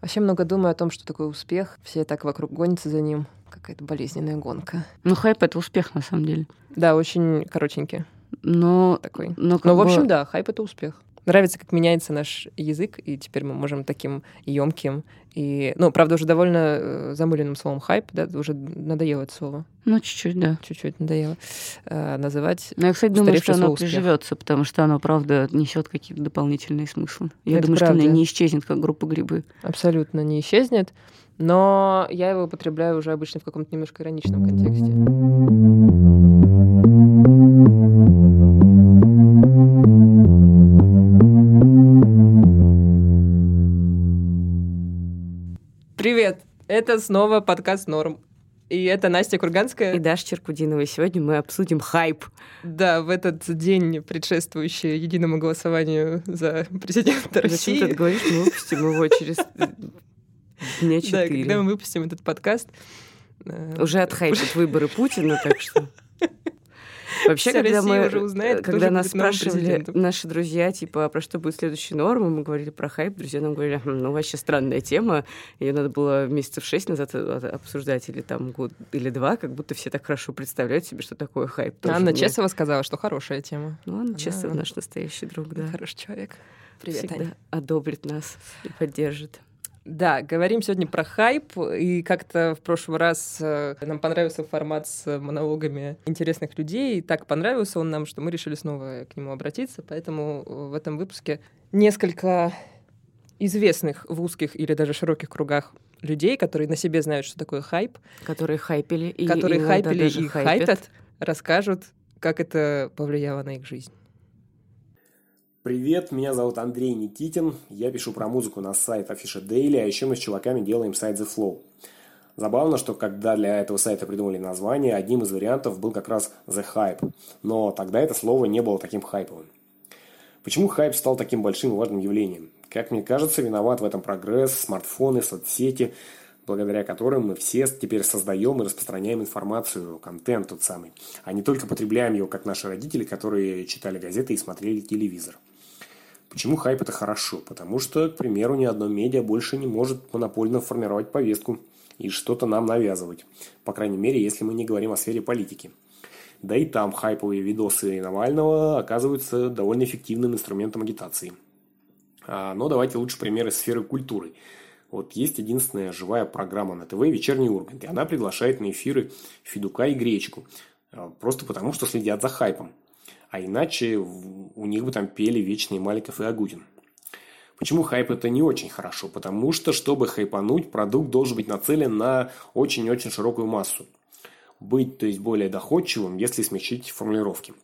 Вообще много думаю о том, что такое успех. Все так вокруг гонятся за ним. Какая-то болезненная гонка. Ну, хайп — это успех, на самом деле. Да, очень коротенький Но, такой. но, как Ну, в бы- общем, да, хайп — это успех. Нравится, как меняется наш язык, и теперь мы можем таким емким и, ну, правда, уже довольно э, замыленным словом хайп, да, уже надоело это слово, Ну, чуть-чуть, да. чуть-чуть надоело э, называть. Но я, кстати, думаю, что оно приживется, потому что оно, правда, несет какие-то дополнительные смыслы. Я Это думаю, что правда. оно не исчезнет, как группа грибы. абсолютно не исчезнет, но я его употребляю уже обычно в каком-то немножко ироничном контексте. Это снова подкаст «Норм». И это Настя Курганская. И Даша Черкудинова. И сегодня мы обсудим хайп. Да, в этот день, предшествующий единому голосованию за президента Зачем ты России. это говоришь? Мы выпустим его через дня Да, когда четыре. мы выпустим этот подкаст. э, Уже отхайпят выборы Путина, так что... Вообще, Вся когда Россия мы, уже узнает, кто когда нас спрашивали наши друзья, типа, а про что будет следующая норма, мы говорили про хайп, друзья нам говорили, «Хм, ну, вообще странная тема, ее надо было месяцев шесть назад э, обсуждать, или там год, или два, как будто все так хорошо представляют себе, что такое хайп. Тоже Анна мне- Чесова сказала, что хорошая тема. Ну, Анна Она- Чесова наш настоящий друг, да. Хороший человек. Привет, Всегда Аня. одобрит нас и поддержит. Да, говорим сегодня про хайп, и как-то в прошлый раз э, нам понравился формат с монологами интересных людей, и так понравился он нам, что мы решили снова к нему обратиться, поэтому э, в этом выпуске несколько известных в узких или даже широких кругах людей, которые на себе знают, что такое хайп, Которые хайпели и которые иногда хайпели и хайпят. хайпят, расскажут, как это повлияло на их жизнь. Привет, меня зовут Андрей Никитин, я пишу про музыку на сайт Afisha Daily, а еще мы с чуваками делаем сайт The Flow. Забавно, что когда для этого сайта придумали название, одним из вариантов был как раз The Hype, но тогда это слово не было таким хайповым. Почему хайп стал таким большим и важным явлением? Как мне кажется, виноват в этом прогресс, смартфоны, соцсети, благодаря которым мы все теперь создаем и распространяем информацию, контент тот самый, а не только потребляем его, как наши родители, которые читали газеты и смотрели телевизор. Почему хайп это хорошо? Потому что, к примеру, ни одно медиа больше не может монопольно формировать повестку и что-то нам навязывать. По крайней мере, если мы не говорим о сфере политики. Да и там хайповые видосы Навального оказываются довольно эффективным инструментом агитации. А, но давайте лучше примеры сферы культуры. Вот есть единственная живая программа на ТВ «Вечерний Ургант», и она приглашает на эфиры Федука и Гречку. а, Просто потому, что следят за хайпом. А иначе у них бы там пели вечные Маликов и Агутин. Почему хайп это не очень хорошо? Потому что, чтобы хайпануть, продукт должен быть нацелен на очень-очень широкую массу. Быть, то есть, более доходчивым, если смягчить формулировки.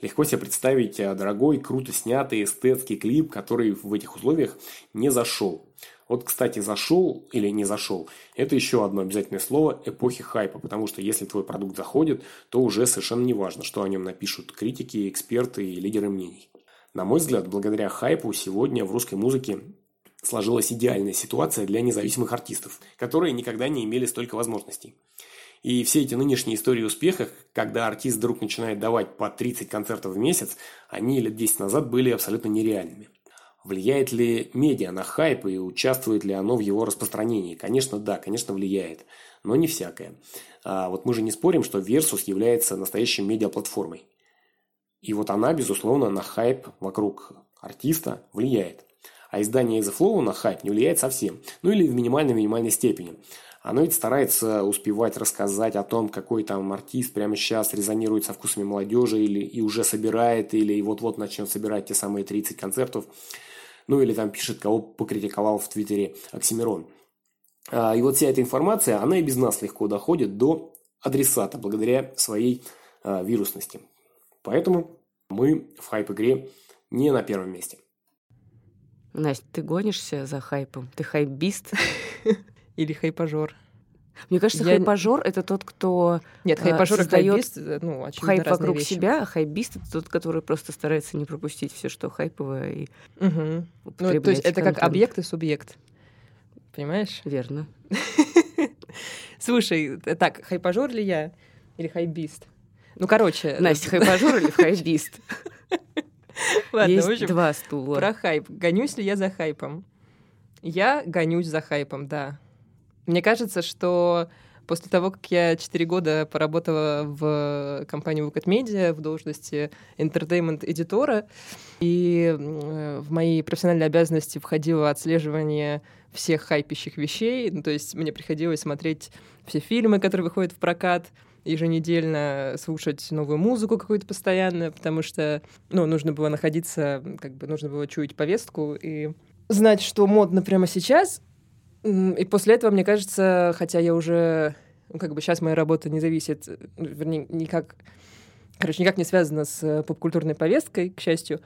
Легко себе представить а, дорогой, круто снятый эстетский клип, который в этих условиях не зашел. Вот, кстати, зашел или не зашел, это еще одно обязательное слово эпохи хайпа, потому что если твой продукт заходит, то уже совершенно не важно, что о нем напишут критики, эксперты и лидеры мнений. На мой взгляд, благодаря хайпу сегодня в русской музыке сложилась идеальная ситуация для независимых артистов, которые никогда не имели столько возможностей. И все эти нынешние истории успеха, когда артист вдруг начинает давать по 30 концертов в месяц, они лет 10 назад были абсолютно нереальными. Влияет ли медиа на хайп и участвует ли оно в его распространении? Конечно, да, конечно, влияет, но не всякое. А вот мы же не спорим, что Versus является настоящей медиаплатформой. И вот она, безусловно, на хайп вокруг артиста влияет. А издание The Flow на хайп не влияет совсем. Ну или в минимальной-минимальной степени. Оно ведь старается успевать рассказать о том, какой там артист прямо сейчас резонирует со вкусами молодежи или и уже собирает, или вот-вот начнет собирать те самые 30 концертов. Ну или там пишет, кого покритиковал в Твиттере Оксимирон. А, И вот вся эта информация, она и без нас легко доходит до адресата, благодаря своей а, вирусности. Поэтому мы в хайп-игре не на первом месте. Настя, ты гонишься за хайпом? Ты hypebeast? Или хайпажор. Мне кажется, Я- хайпажор — это тот, кто Нет, А, хайпажор и создаёт хайпист, э, ну, хайп вокруг вещи. себя, а хайпбист — это тот, который просто старается не пропустить все, что хайповое, и Мгм. Ну, то есть это как контент. объект и субъект. Понимаешь? Верно. Слушай, э, так, хайпажор ли я? Или hypebeast? Ну, короче... Настя, хайпажор или hypebeast? Ладно, в Есть общем, два стула. про хайп. Гонюсь ли я за хайпом? Я гонюсь за хайпом, да. Мне кажется, что после того, как я 4 года поработала в компании Wicked Media в должности entertainment-эдитора, и в мои профессиональные обязанности входило отслеживание всех хайпящих вещей. Ну, то есть мне приходилось смотреть все фильмы, которые выходят в прокат, еженедельно слушать новую музыку какую-то постоянно, потому что, ну, нужно было находиться, как бы нужно было чуять повестку и знать, что модно прямо сейчас. И после этого, мне кажется, хотя я уже, ну, как бы сейчас моя работа не зависит, вернее, никак, короче, никак не связана с попкультурной повесткой, к счастью,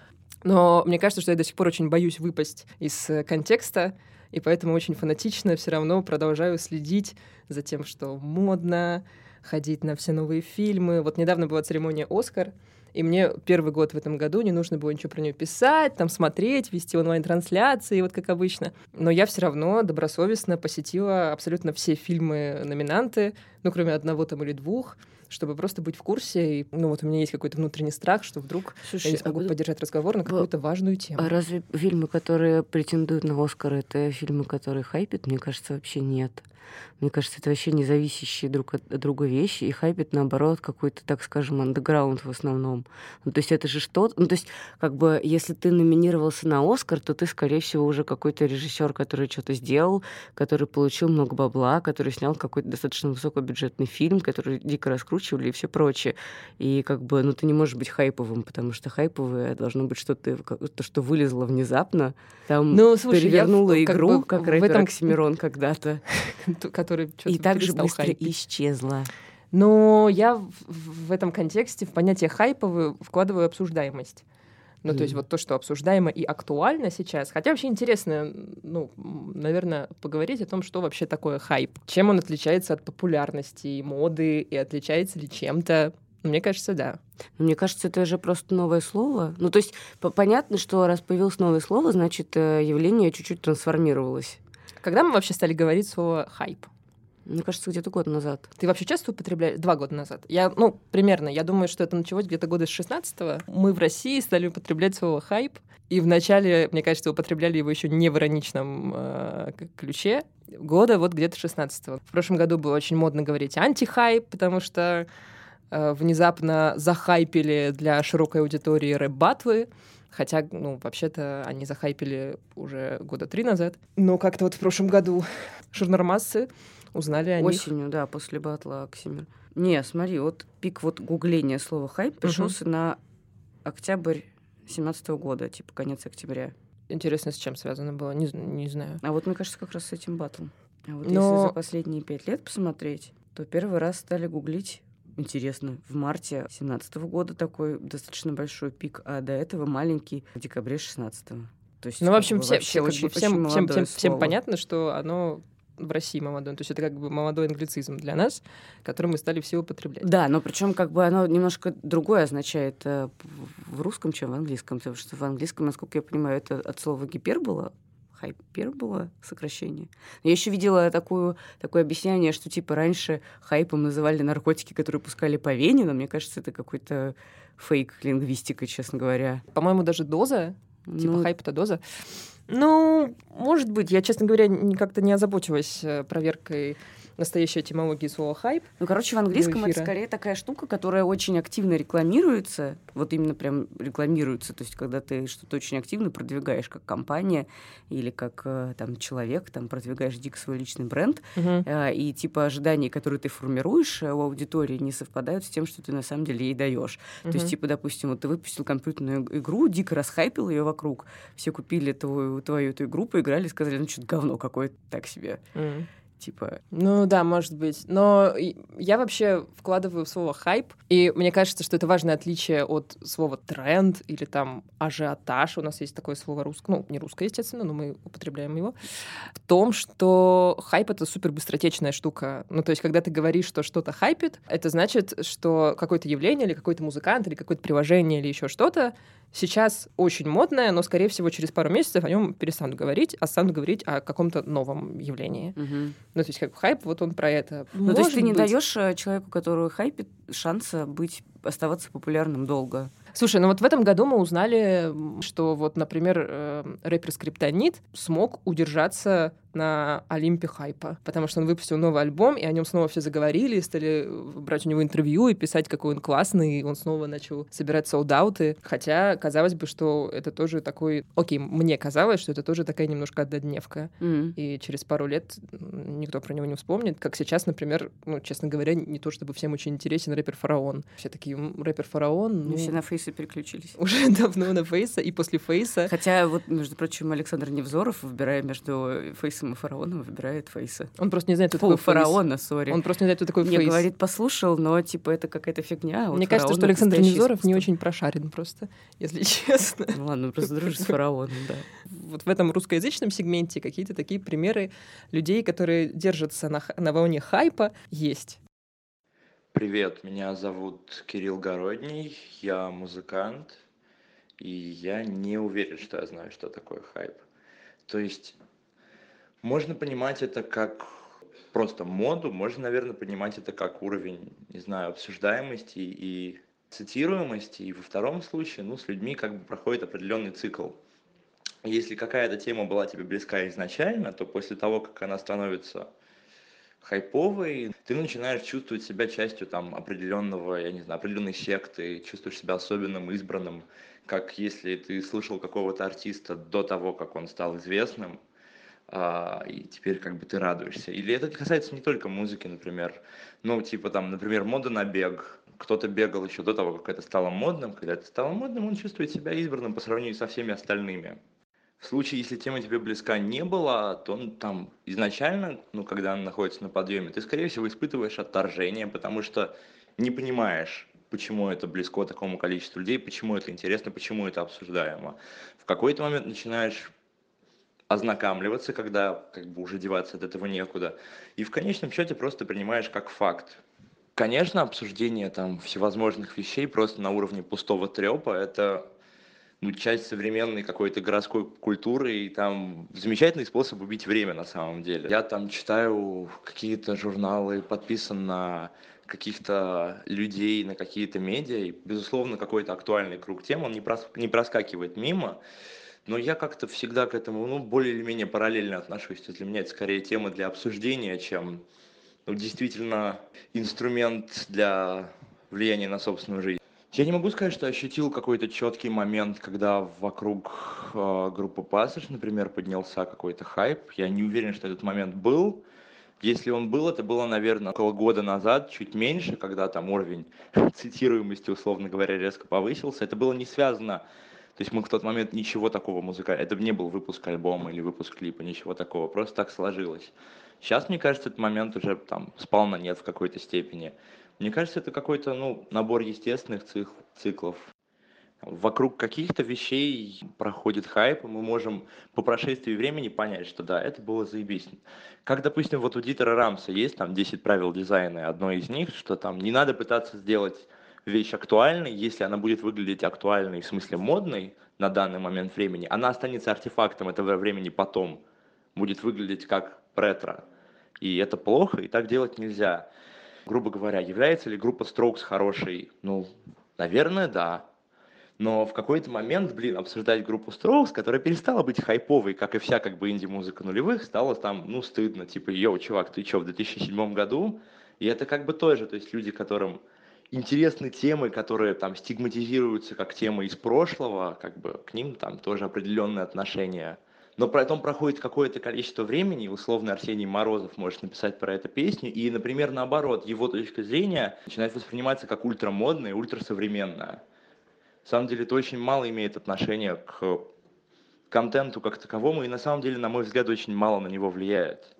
но мне кажется, что я до сих пор очень боюсь выпасть из контекста, и поэтому очень фанатично все равно продолжаю следить за тем, что модно, ходить на все новые фильмы. Вот недавно была церемония «Оскар», и мне первый год в этом году не нужно было ничего про нее писать, там смотреть, вести онлайн-трансляции, вот как обычно. Но я все равно добросовестно посетила абсолютно все фильмы-номинанты, ну, кроме одного там или двух чтобы просто быть в курсе. И, ну, вот у меня есть какой-то внутренний страх, что вдруг Слушай, я не смогу а поддержать разговор на какую-то важную тему. А разве фильмы, которые претендуют на Оскар, это фильмы, которые хайпят? Мне кажется, вообще нет. Мне кажется, это вообще независящие друг от друга вещи, и хайпит, наоборот, какой-то, так скажем, андеграунд в основном. Ну, то есть это же что-то... Ну, то есть, как бы, если ты номинировался на Оскар, то ты, скорее всего, уже какой-то режиссер, который что-то сделал, который получил много бабла, который снял какой-то достаточно высокобюджетный фильм, который дико раскручивали и все прочее. И, как бы, ну, ты не можешь быть хайповым, потому что хайповое должно быть что-то, то, что вылезло внезапно, там ну, слушай, перевернуло я, игру, как, бы, как рэпер этом... Оксимирон когда-то. который И так же быстро хайпить. исчезла. Но я в, в этом контексте в понятие хайповый вкладываю обсуждаемость. Ну, mm. то есть вот то, что обсуждаемо и актуально сейчас. Хотя вообще интересно, ну, наверное, поговорить о том, что вообще такое хайп. Чем он отличается от популярности и моды, и отличается ли чем-то мне кажется, да. Мне кажется, это же просто новое слово. Ну, то есть понятно, что раз появилось новое слово, значит, э, явление чуть-чуть трансформировалось. Когда мы вообще стали говорить слово «хайп»? Мне кажется, где-то год назад. Ты вообще часто употребляешь? Два года назад. Я, ну, примерно. Я думаю, что это началось где-то года с 16-го. Мы в России стали употреблять слово «хайп». И вначале, мне кажется, употребляли его еще не в ироничном э, ключе. Года вот где-то 16-го. В прошлом году было очень модно говорить «антихайп», потому что э, внезапно захайпили для широкой аудитории рэп-батвы. Хотя, ну, вообще-то они захайпили уже года три назад. Но как-то вот в прошлом году журнармассы узнали о Осенью, них. да, после батла Оксимир. Не, смотри, вот пик вот гугления слова хайп пришелся угу. на октябрь семнадцатого года, типа конец октября. Интересно, с чем связано было, не, не знаю. А вот мне кажется, как раз с этим батлом. А вот Но... если за последние пять лет посмотреть, то первый раз стали гуглить интересно, в марте 2017 года такой достаточно большой пик, а до этого маленький в декабре 2016. То есть, ну, в общем, все, все, очень, всем, всем, всем, всем понятно, что оно в России молодое. То есть это как бы молодой англицизм для нас, который мы стали все употреблять. Да, но причем как бы оно немножко другое означает э, в русском, чем в английском. Потому что в английском, насколько я понимаю, это от слова гипербола, хайпербола сокращение. Я еще видела такую, такое объяснение, что типа раньше хайпом называли наркотики, которые пускали по вене, но мне кажется, это какой-то фейк лингвистика, честно говоря. По-моему, даже доза, типа ну, хайп это доза. Ну, может быть, я, честно говоря, как-то не озаботилась э, проверкой настоящая этимология слова хайп. Ну, короче, в английском это скорее такая штука, которая очень активно рекламируется. Вот именно прям рекламируется. То есть, когда ты что-то очень активно продвигаешь как компания или как э, там человек, там продвигаешь дико свой личный бренд, uh и типа ожидания, которые ты формируешь э, у аудитории, не совпадают с тем, что ты на самом деле ей даешь. uh То есть, типа, допустим, вот ты выпустил компьютерную игру, дико расхайпил ее вокруг, все купили твою, твою эту игру, поиграли, сказали, ну, что-то говно какое-то так себе. uh типа. Ну да, может быть. Но я вообще вкладываю в слово хайп, и мне кажется, что это важное отличие от слова тренд или там ажиотаж. У нас есть такое слово русское, ну, не русское, естественно, но мы употребляем его. В том, что хайп — это супер быстротечная штука. Ну, то есть, когда ты говоришь, что что-то хайпит, это значит, что какое-то явление или какой-то музыкант или какое-то приложение или еще что-то сейчас очень модное, но, скорее всего, через пару месяцев о нем перестанут говорить, а станут говорить о каком-то новом явлении. Угу. Ну, то есть, как хайп, вот он про это. Ну, Может то есть ты не даешь э, человеку, который хайпит, шанса быть оставаться популярным долго. Слушай, ну вот в этом году мы узнали, что вот, например, э, рэпер Скриптонит смог удержаться на Олимпе хайпа, потому что он выпустил новый альбом, и о нем снова все заговорили, стали брать у него интервью и писать, какой он классный, и он снова начал собирать солдаты. Хотя казалось бы, что это тоже такой... Окей, мне казалось, что это тоже такая немножко однодневка. Mm-hmm. И через пару лет никто про него не вспомнит. Как сейчас, например, ну, честно говоря, не то чтобы всем очень интересен рэпер Фараон. Все такие, рэпер Фараон... Ну, все на Фейса переключились. Уже давно на Фейса и после Фейса. Хотя вот, между прочим, Александр Невзоров, выбирая между Фейсом и Фараоном, выбирает Фейса. Он просто не знает, кто такой Фараона, сори. Он просто не знает, кто такой Фейс. Мне говорит, послушал, но типа это какая-то фигня. А вот Мне кажется, что Александр Невзоров не очень прошарен просто, если честно. Ну ладно, просто дружишь с Фараоном, да. Вот в этом русскоязычном сегменте какие-то такие примеры людей, которые держатся на, на волне хайпа, есть. Привет, меня зовут Кирилл Городний, я музыкант, и я не уверен, что я знаю, что такое хайп. То есть можно понимать это как просто моду, можно, наверное, понимать это как уровень, не знаю, обсуждаемости и цитируемости, и во втором случае, ну, с людьми как бы проходит определенный цикл. Если какая-то тема была тебе близка изначально, то после того, как она становится хайповый, ты начинаешь чувствовать себя частью там определенного, я не знаю, определенной секты, чувствуешь себя особенным, избранным, как если ты слышал какого-то артиста до того, как он стал известным, а, и теперь как бы ты радуешься. Или это касается не только музыки, например, ну, типа там, например, мода на бег. Кто-то бегал еще до того, как это стало модным. Когда это стало модным, он чувствует себя избранным по сравнению со всеми остальными. В случае, если тема тебе близка не была, то он там изначально, ну, когда она находится на подъеме, ты, скорее всего, испытываешь отторжение, потому что не понимаешь, почему это близко такому количеству людей, почему это интересно, почему это обсуждаемо. В какой-то момент начинаешь ознакомливаться, когда как бы уже деваться от этого некуда. И в конечном счете просто принимаешь как факт. Конечно, обсуждение там всевозможных вещей просто на уровне пустого трепа это ну, часть современной какой-то городской культуры, и там замечательный способ убить время на самом деле. Я там читаю какие-то журналы, подписан на каких-то людей, на какие-то медиа, и, безусловно, какой-то актуальный круг тем, он не, прос не проскакивает мимо, но я как-то всегда к этому, ну, более или менее параллельно отношусь. То есть для меня это скорее тема для обсуждения, чем ну, действительно инструмент для влияния на собственную жизнь. Я не могу сказать, что ощутил какой-то четкий момент, когда вокруг э, группы Passage, например, поднялся какой-то хайп. Я не уверен, что этот момент был. Если он был, это было, наверное, около года назад, чуть меньше, когда там уровень цитируемости, условно говоря, резко повысился. Это было не связано то есть мы в тот момент ничего такого музыкального, это не был выпуск альбома или выпуск клипа, ничего такого, просто так сложилось. Сейчас, мне кажется, этот момент уже там спал на нет в какой-то степени. Мне кажется, это какой-то, ну, набор естественных цикл, циклов. Вокруг каких-то вещей проходит хайп, и мы можем по прошествии времени понять, что да, это было заебись. Как, допустим, вот у Дитера Рамса есть там 10 правил дизайна, и одно из них, что там не надо пытаться сделать вещь актуальной, если она будет выглядеть актуальной, в смысле модной на данный момент времени, она останется артефактом этого времени потом, будет выглядеть как ретро. И это плохо, и так делать нельзя грубо говоря, является ли группа Strokes хорошей? Ну, наверное, да. Но в какой-то момент, блин, обсуждать группу Strokes, которая перестала быть хайповой, как и вся как бы инди-музыка нулевых, стало там, ну, стыдно. Типа, йоу, чувак, ты что, в 2007 году? И это как бы тоже, то есть люди, которым интересны темы, которые там стигматизируются как темы из прошлого, как бы к ним там тоже определенные отношения но потом проходит какое-то количество времени, и условно Арсений Морозов может написать про эту песню, и, например, наоборот, его точка зрения начинает восприниматься как ультрамодная, ультрасовременная. На самом деле это очень мало имеет отношения к контенту как таковому, и на самом деле, на мой взгляд, очень мало на него влияет.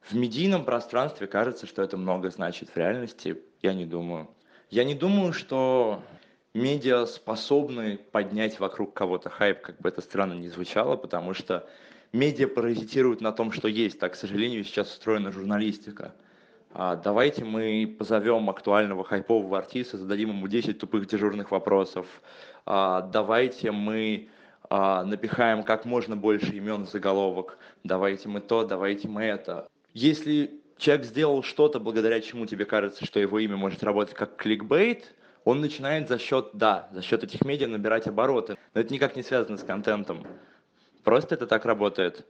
В медийном пространстве кажется, что это много значит. В реальности я не думаю. Я не думаю, что медиа способны поднять вокруг кого-то хайп, как бы это странно ни звучало, потому что медиа паразитируют на том, что есть. Так, к сожалению, сейчас устроена журналистика. А, давайте мы позовем актуального хайпового артиста, зададим ему 10 тупых дежурных вопросов. А, давайте мы а, напихаем как можно больше имен заголовок. Давайте мы то, давайте мы это. Если человек сделал что-то, благодаря чему тебе кажется, что его имя может работать как кликбейт – он начинает за счет, да, за счет этих медиа набирать обороты. Но это никак не связано с контентом. Просто это так работает.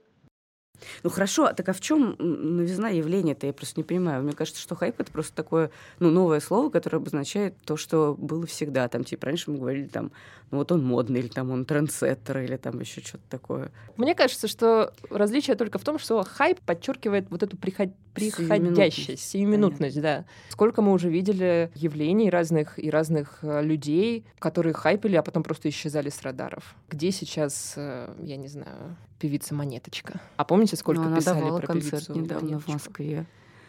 Ну хорошо, так а в чем новизна явления-то? Я просто не понимаю. Мне кажется, что хайп это просто такое ну, новое слово, которое обозначает то, что было всегда. Там, типа, раньше мы говорили, там, ну вот он модный, или там он трендсеттер, или там еще что-то такое. Мне кажется, что различие только в том, что хайп подчеркивает вот эту приход... приходящесть, сиюминутность, да. Сколько мы уже видели явлений разных и разных э, людей, которые хайпили, а потом просто исчезали с радаров. Где сейчас, э, я не знаю, певица Монеточка? А помните, сколько ну, она писали давала про концерт певицу недавно Монеточку? в Москве.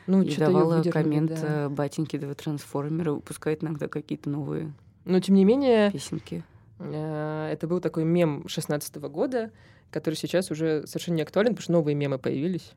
Ну, и давала коммент да. э, батеньки ДВ Трансформеры, выпускает иногда какие-то новые Но, тем не менее, песенки. это был такой мем 16 года, который сейчас уже совершенно не актуален, потому что новые мемы появились.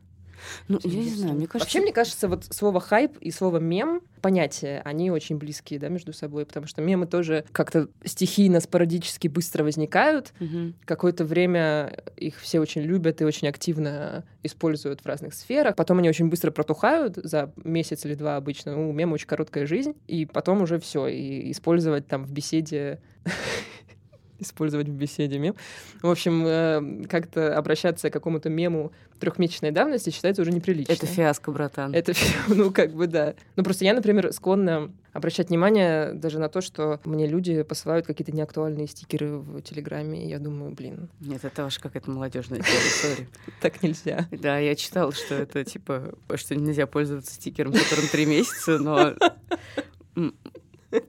Ну, я не знаю, мне кажется... Вообще, мне кажется, вот слово хайп и слово мем, понятия, они очень близкие, да, между собой, потому что мемы тоже как-то стихийно, спорадически быстро возникают. Мгм. Какое-то время их все очень любят и очень активно используют в разных сферах. Потом они очень быстро протухают за месяц или два обычно. Ну, у мема очень короткая жизнь. И потом уже все. И использовать там в беседе использовать в беседе мем. В общем, э, как-то обращаться к какому-то мему трехмесячной давности считается уже неприлично. Это фиаско, братан. Это ну, как бы, да. Ну, просто я, например, склонна обращать внимание даже на то, что мне люди посылают какие-то неактуальные стикеры в Телеграме, и я думаю, блин, Нет, это ваша какая-то молодежная сори. так нельзя. Да, я читала, что это типа, что нельзя пользоваться стикером, которым три месяца, но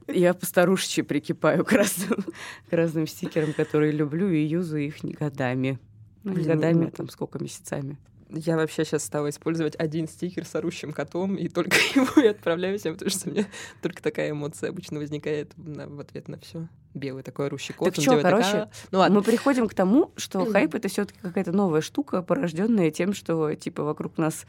я постарушечи прикипаю к разным, к разным стикерам, которые люблю и юзаю их не годами. Ну, не Блин, годами, ну, а там сколько месяцами. Я вообще сейчас стала использовать один стикер с орущим котом, и только его и отправляю всем, потому что у меня только такая эмоция обычно возникает на- в ответ на все. Белый такой орущий кот. Так делает короче, такая- ну ладно. Мы приходим к тому, что хайп это все-таки какая-то новая штука, порожденная тем, что типа вокруг нас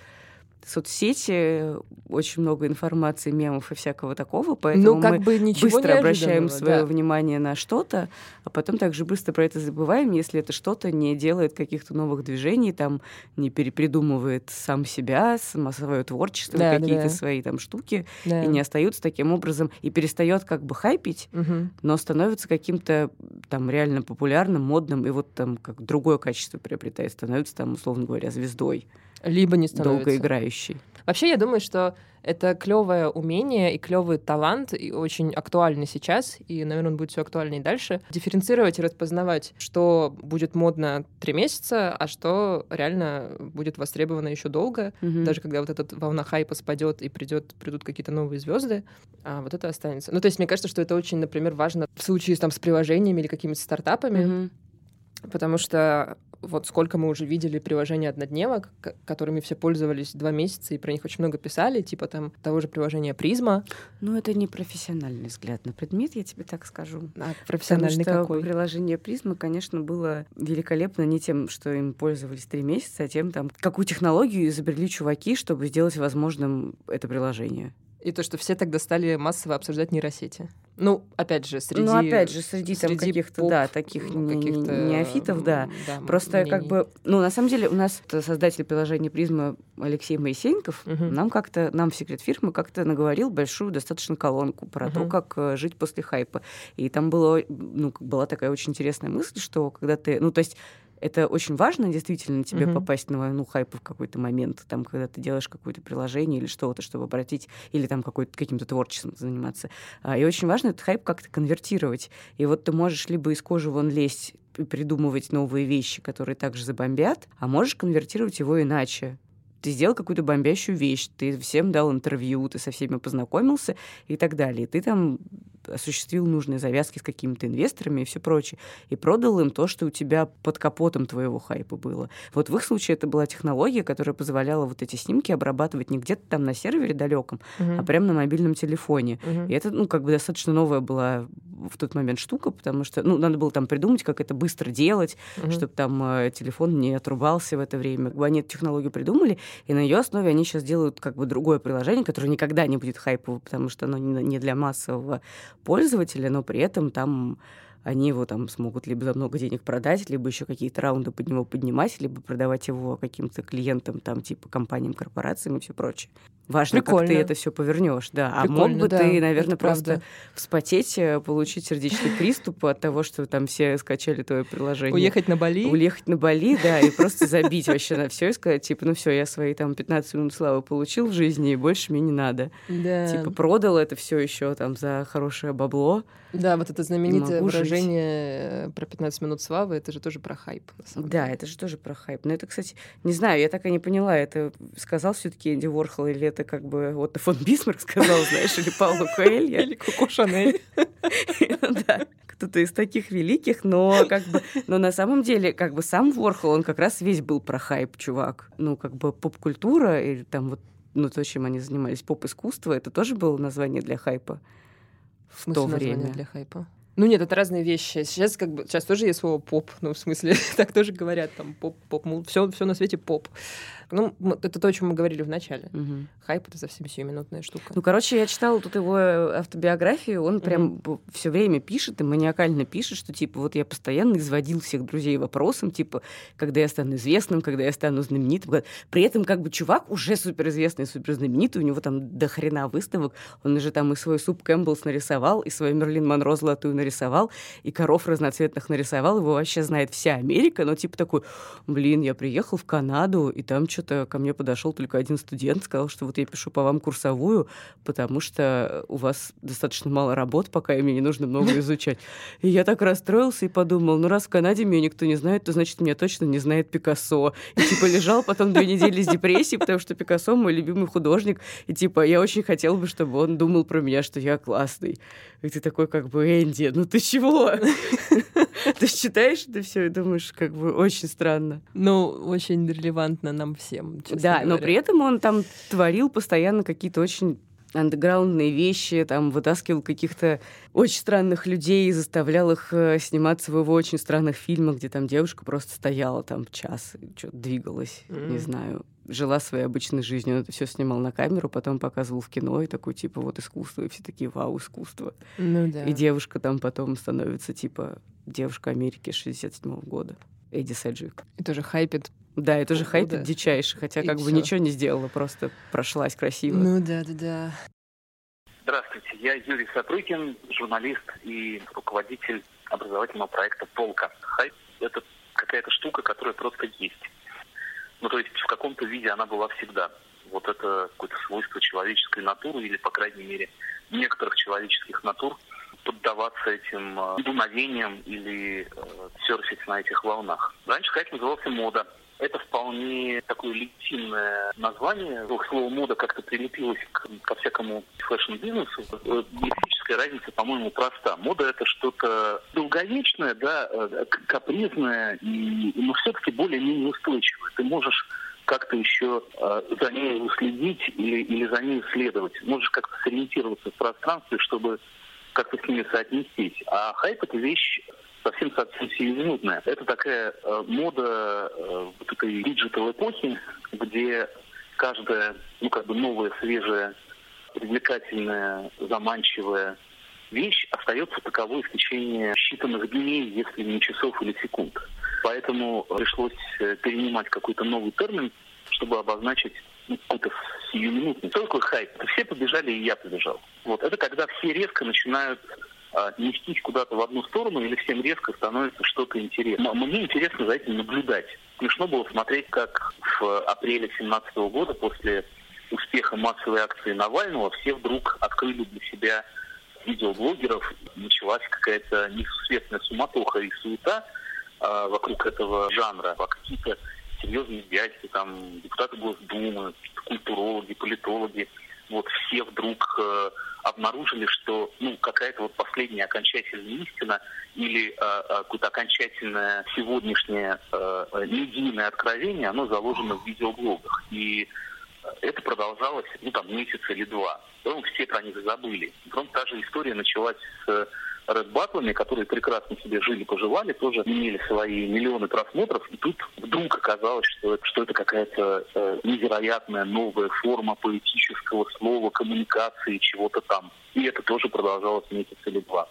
соцсети, очень много информации, мемов и всякого такого, поэтому ну, как мы бы быстро обращаем свое да. внимание на что-то, а потом также быстро про это забываем, если это что-то не делает каких-то новых движений, там не перепридумывает сам себя, само свое творчество, Да, какие-то да. свои там штуки, Да. и не остаются таким образом, и перестает как бы хайпить, Мгм. но становится каким-то там реально популярным, модным, и вот там как другое качество приобретает, становится там, условно говоря, звездой, Либо не становится. долгоиграющей. Вообще, я думаю, что это клевое умение и клевый талант, и очень актуальный сейчас, и, наверное, он будет все актуальнее дальше. Дифференцировать и распознавать, что будет модно три месяца, а что реально будет востребовано еще долго. Мгм. Даже когда вот эта волна хайпа спадет и придет, придут какие-то новые звезды, а вот это останется. Ну, то есть, мне кажется, что это очень, например, важно в случае там, с приложениями или какими-то стартапами, Мгм. потому что вот сколько мы уже видели приложений однодневок, которыми все пользовались два месяца, и про них очень много писали, типа там того же приложения Призма. Ну, это не профессиональный взгляд на предмет, я тебе так скажу. А Потому профессиональный что какой? приложение Призмы, конечно, было великолепно не тем, что им пользовались три месяца, а тем, там, какую технологию изобрели чуваки, чтобы сделать возможным это приложение. И то, что все тогда стали массово обсуждать нейросети. Ну, опять же, среди... ну, опять же, среди, среди каких-то, да, таких ну, каких-то, неофитов, да. м, Просто как мнений. бы, ну, на самом деле у нас создатель приложения Призма Алексей Моисеенков Мгм. нам как-то, нам в секрет фирмы как-то наговорил большую достаточно колонку про то, Мгм. как э, жить после хайпа. И там было, ну, как была такая очень интересная мысль, что когда ты, ну, то есть это очень важно действительно тебе Мгм. попасть на волну хайпа в какой-то момент, там, когда ты делаешь какое-то приложение или что-то, чтобы обратить, или там каким-то творчеством заниматься. А, И очень важно этот хайп как-то конвертировать. И вот ты можешь либо из кожи вон лезть и придумывать новые вещи, которые также забомбят, а можешь конвертировать его иначе. Ты сделал какую-то бомбящую вещь, ты всем дал интервью, ты со всеми познакомился и так далее. И ты там осуществил нужные завязки с какими-то инвесторами и все прочее. И продал им то, что у тебя под капотом твоего хайпа было. Вот в их случае это была технология, которая позволяла вот эти снимки обрабатывать не где-то там на сервере далеком, Мгм. а прямо на мобильном телефоне. Мгм. И это, ну, как бы достаточно новая была в тот момент штука, потому что, ну, надо было там придумать, как это быстро делать, Мгм. чтобы там э, телефон не отрубался в это время. Они эту технологию придумали, и на ее основе они сейчас делают как бы другое приложение, которое никогда не будет хайпово, потому что оно не для массового пользователя, но при этом там они его там смогут либо за много денег продать, либо еще какие-то раунды под него поднимать, либо продавать его каким-то клиентам, там, типа компаниям, корпорациям и все прочее. Важно, Прикольно. как ты это все повернешь, да. А Прикольно, мог бы да, ты, наверное, просто правда. вспотеть, э, получить сердечный приступ от того, что там все скачали твое приложение. Уехать на Бали. Уехать на Бали, да, и просто забить вообще на все и сказать, типа, ну все, я свои там 15 минут славы получил в жизни, и больше мне не надо. Да. Типа, продал это все еще там за хорошее бабло. Да, вот это знаменитое выражение э, про 15 минут славы, это же тоже про хайп. Да, это же тоже про хайп. Но это, кстати, не знаю, я так и не поняла, это сказал все-таки Энди Уорхол, или это как бы вот фон Бисмарк сказал, знаешь, или Пауло Коэльо. Или Коко Шанель. Да, кто-то из таких великих, но как бы, но на самом деле, как бы сам Ворхол, он как раз весь был про хайп, чувак. Ну, как бы поп-культура или там вот, ну, то, чем они занимались, поп-искусство, это тоже было название для хайпа в В то название время. для хайпа? Ну нет, это разные вещи. Сейчас как бы сейчас тоже есть слово поп, ну в смысле так тоже говорят там поп, поп, все, все на свете поп. Ну это то, о чем мы говорили в начале. Мгм. Хайп это совсем сиюминутная штука. Ну, короче, я читала тут его автобиографию, он прям все время пишет и маниакально пишет, что, типа, вот я постоянно изводил всех друзей вопросом, типа, когда я стану известным, когда я стану знаменитым. При этом, как бы, чувак уже суперизвестный, суперзнаменитый, у него там до хрена выставок, он уже там и свой суп Campbell's нарисовал, и свою Мэрилин Монро золотую нарисовал, и коров разноцветных нарисовал, его вообще знает вся Америка, но типа такой, блин, я приехал в Канаду, и там что-то ко мне подошел только один студент, сказал, что вот я пишу по вам курсовую, потому что у вас достаточно мало работ, пока и мне не нужно много изучать. И я так расстроился и подумал, ну раз в Канаде меня никто не знает, то значит меня точно не знает Пикассо. И типа лежал потом две недели с депрессией, потому что Пикассо мой любимый художник, и типа я очень хотел бы, чтобы он думал про меня, что я классный. И ты такой как бы, Энди, ну ты чего? Ты читаешь это все и думаешь, как бы очень странно. Ну, очень релевантно нам всем, честно Да, но говоря. при этом он там творил постоянно какие-то очень андеграундные вещи, там вытаскивал каких-то очень странных людей, заставлял их э, сниматься в его очень странных фильмах, где там девушка просто стояла там час, что-то двигалась, не М. знаю, жила своей обычной жизнью. Он это все снимал на камеру, потом показывал в кино, и такой, типа, вот искусство, и все такие, вау, искусство. Ну да. И девушка там потом становится, типа, девушка Америки 67 года. Эдди Седжвик. И тоже хайпит. Да, это же хайп дичайший, хотя И как бы всё. ничего не сделала, просто прошлась красиво. Ну да, да, да. Здравствуйте, я Юрий Сапрыкин, журналист и руководитель образовательного проекта «Полка». Хайп – это какая-то штука, которая просто есть. Ну, то есть в каком-то виде она была всегда. Вот это какое-то свойство человеческой натуры, или, по крайней мере, некоторых человеческих натур, поддаваться этим э, дуновениям или э, серфить на этих волнах. Раньше хайп назывался мода. Это вполне такое легитимное название. Слово мода как-то прилепилось к- ко всякому фэшн-бизнесу. Э, Лексическая разница, по-моему, проста. Мода это что-то долговечное, да, э, к- капризное, и, но все-таки более-менее устойчивое. Ты можешь как-то еще э, за ней уследить или, или за ней следовать. Можешь как-то сориентироваться в пространстве, чтобы как-то с ними соотнестись. А хайп это вещь совсем-совсем сиюминутная. Это такая э, мода э, вот этой digital эпохи, где каждая, ну, как бы новая, свежая, привлекательная, заманчивая вещь остается таковой в течение считанных дней, если не часов или секунд. Поэтому пришлось э, перенимать какой-то новый термин, чтобы обозначить ну, какой-то сиюминутный. Что такое хайп? Все побежали, и я побежал. Вот. Это когда все резко начинают нестись куда-то в одну сторону, или всем резко становится что-то интересно. М- Мне интересно за этим наблюдать. Смешно было смотреть, как в апреле 2017 года, после успеха массовой акции Навального, все вдруг открыли для себя видеоблогеров. Началась какая-то несусветная суматоха и суета а, вокруг этого жанра. А какие-то серьезные дядьки, там, депутаты Госдумы, культурологи, политологи, вот все вдруг э, обнаружили, что ну, какая-то вот последняя окончательная истина или э, э, какое-то окончательное сегодняшнее э, э, откровение, оно заложено в видеоблогах. И э, это продолжалось, ну, там, месяц или два. Потом все про них забыли. Потом та же история началась с Red Батлами, которые прекрасно себе жили-поживали, тоже имели свои миллионы просмотров, и тут вдруг оказалось, что, это- что это какая-то э, невероятная новая форма поэтического слова, коммуникации, чего-то там. И это тоже продолжалось месяц или два.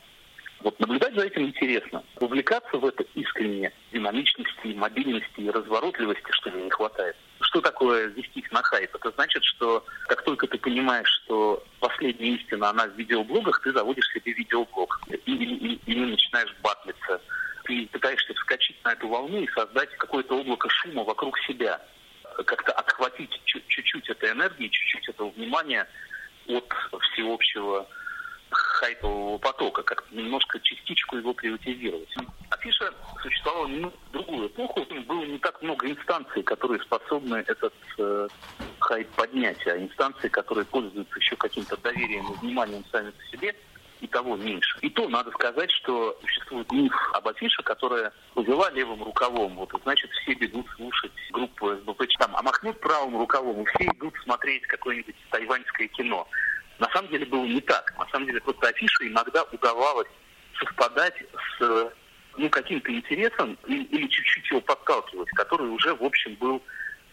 Вот наблюдать за этим интересно. Вовлекаться в это искренне, динамичности, мобильности и разворотливости, что ли, не хватает. Что такое вестись на хайп? Это значит, что как только ты понимаешь, что последняя истина, она в видеоблогах, ты заводишь себе видеоблог и, и, и, и начинаешь батлиться. Ты пытаешься вскочить на эту волну и создать какое-то облако шума вокруг себя. Как-то отхватить чуть-чуть этой энергии, чуть-чуть этого внимания от всеобщего хайпового потока, как немножко частичку его приватизировать. Афиша существовала в другую эпоху. Было не так много инстанций, которые способны этот э, хайп поднять, а инстанции, которые пользуются еще каким-то доверием и вниманием сами по себе, и того меньше. И то надо сказать, что существует миф об афише, которая повела левым рукавом. Вот, и значит, все бегут слушать группу СБП. Там, а махнут правым рукавом, и все идут смотреть какое-нибудь тайваньское кино. На самом деле было не так. На самом деле просто афиша иногда удавалось совпадать с ну, каким-то интересом или чуть-чуть его подталкивать, который уже, в общем, был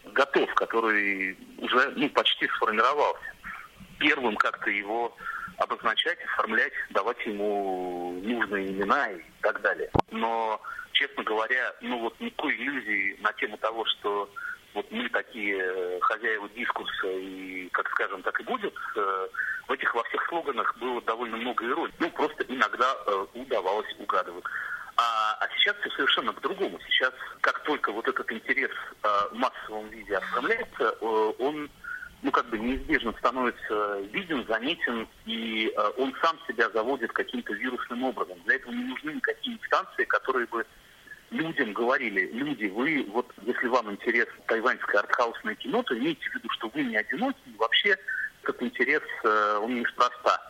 готов, который уже ну, почти сформировался. Первым как-то его обозначать, оформлять, давать ему нужные имена и так далее. Но, честно говоря, ну вот никакой иллюзии на тему того, что вот мы такие э, хозяева дискурса и, как скажем, так и будет, э, в этих во всех слоганах было довольно много иронии. Ну, просто иногда э, удавалось угадывать. А, а сейчас все совершенно по-другому. Сейчас, как только вот этот интерес в массовом виде оформляется, он ну, как бы неизбежно становится виден, заметен, и он сам себя заводит каким-то вирусным образом. Для этого не нужны никакие инстанции, которые бы людям говорили, люди, вы, вот если вам интересно тайваньское артхаусное кино, то имейте в виду, что вы не одиноки, и вообще этот интерес, э, он неспроста.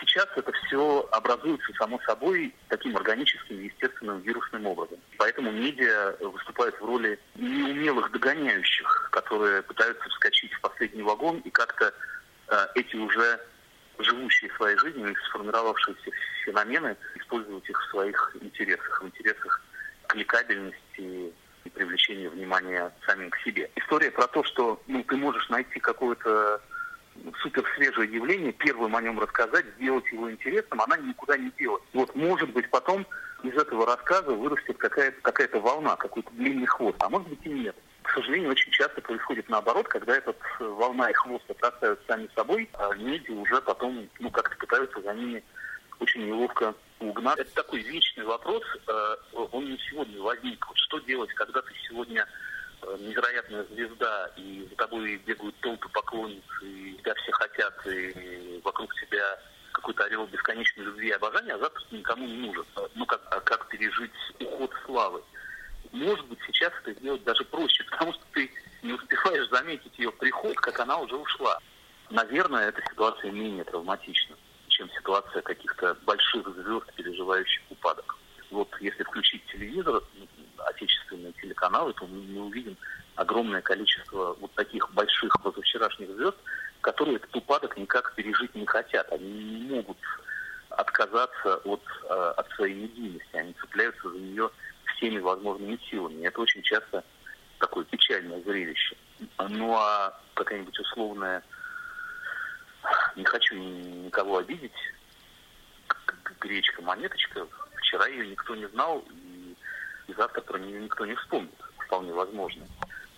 Сейчас это все образуется само собой таким органическим, естественным, вирусным образом. Поэтому медиа выступают в роли неумелых догоняющих, которые пытаются вскочить в последний вагон и как-то э, эти уже живущие своей жизнью и сформировавшиеся феномены использовать их в своих интересах, в интересах кликабельности и привлечения внимания самим к себе. История про то, что ну, ты можешь найти какое-то супер свежее явление, первым о нем рассказать, сделать его интересным, она никуда не делает. Вот, может быть, потом из этого рассказа вырастет какая-то какая волна, какой-то длинный хвост, а может быть и нет. К сожалению, очень часто происходит наоборот, когда эта волна и хвост отрастают сами собой, а медиа уже потом ну, как-то пытаются за ними очень неловко угнать. Это такой вечный вопрос, э, он не сегодня возник. Вот что делать, когда ты сегодня э, невероятная звезда, и за тобой бегают толпы поклонниц, и тебя все хотят, и вокруг тебя какой-то орел бесконечной любви и обожания, а завтра ты никому не нужен. Ну, как, а как пережить уход славы? Может быть, сейчас это сделать даже проще, потому что ты не успеваешь заметить ее приход, как она уже ушла. Наверное, эта ситуация менее травматична чем ситуация каких-то больших звезд, переживающих упадок. Вот если включить телевизор, отечественные телеканалы, то мы увидим огромное количество вот таких больших позавчерашних звезд, которые этот упадок никак пережить не хотят. Они не могут отказаться от, э, от своей медийности. Они цепляются за нее всеми возможными силами. Это очень часто такое печальное зрелище. Ну а какая-нибудь условная не хочу никого обидеть. Гречка, монеточка. Вчера ее никто не знал, и, завтра про нее никто не вспомнит. Вполне возможно.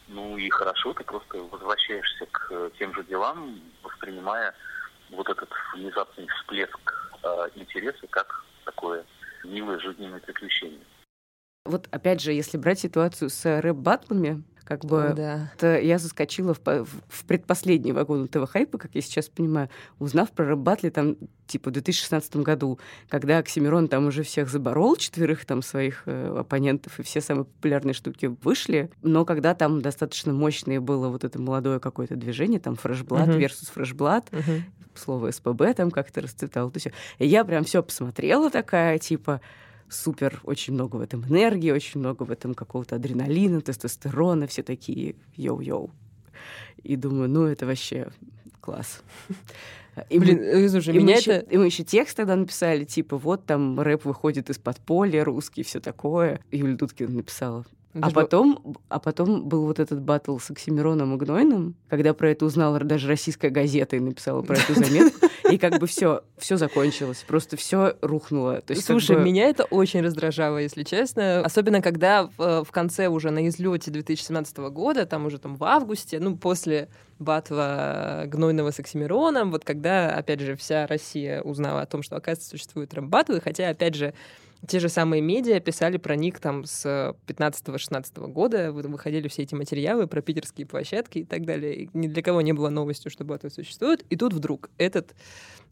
Ну и хорошо, ты просто возвращаешься к тем же делам, воспринимая вот этот внезапный всплеск э, интереса как такое милое жизненное приключение. Вот опять же, если брать ситуацию с рэп-батлами, как бы О, да. это я заскочила в, в предпоследний вагон ТВ хайпа, как я сейчас понимаю, узнав про рэп-батли там типа в 2016 году, когда Оксимирон там уже всех заборол, четверых там своих э, оппонентов, и все самые популярные штуки вышли, но когда там достаточно мощное было вот это молодое какое-то движение, там фрешблат uh-huh. versus фрешблат, uh-huh. слово СПБ там как-то расцветало, то все. И я прям все посмотрела такая, типа, супер, очень много в этом энергии, очень много в этом какого-то адреналина, тестостерона, все такие йоу-йоу. И думаю, ну это вообще класс. И Блин, мы, слушай, и меня мы это... Еще, и мы еще текст тогда написали, типа, вот там рэп выходит из подполья, русский, все такое. Юля Дудкина написала. А потом, а потом был вот этот батл с Оксимироном и Гнойным, когда про это узнала даже российская газета и написала про эту заметку. И как бы все, все закончилось, просто все рухнуло. То есть, Слушай, как бы... меня это очень раздражало, если честно. Особенно, когда в, в конце уже на излете 2017 года, там уже там в августе, ну, после батва гнойного с Оксимироном, вот когда, опять же, вся Россия узнала о том, что, оказывается, существуют рэп-баттлы, хотя, опять же, те же самые медиа писали про них там с 15-16 года, выходили все эти материалы про питерские площадки и так далее. И ни для кого не было новостью, что батлы существуют. И тут вдруг этот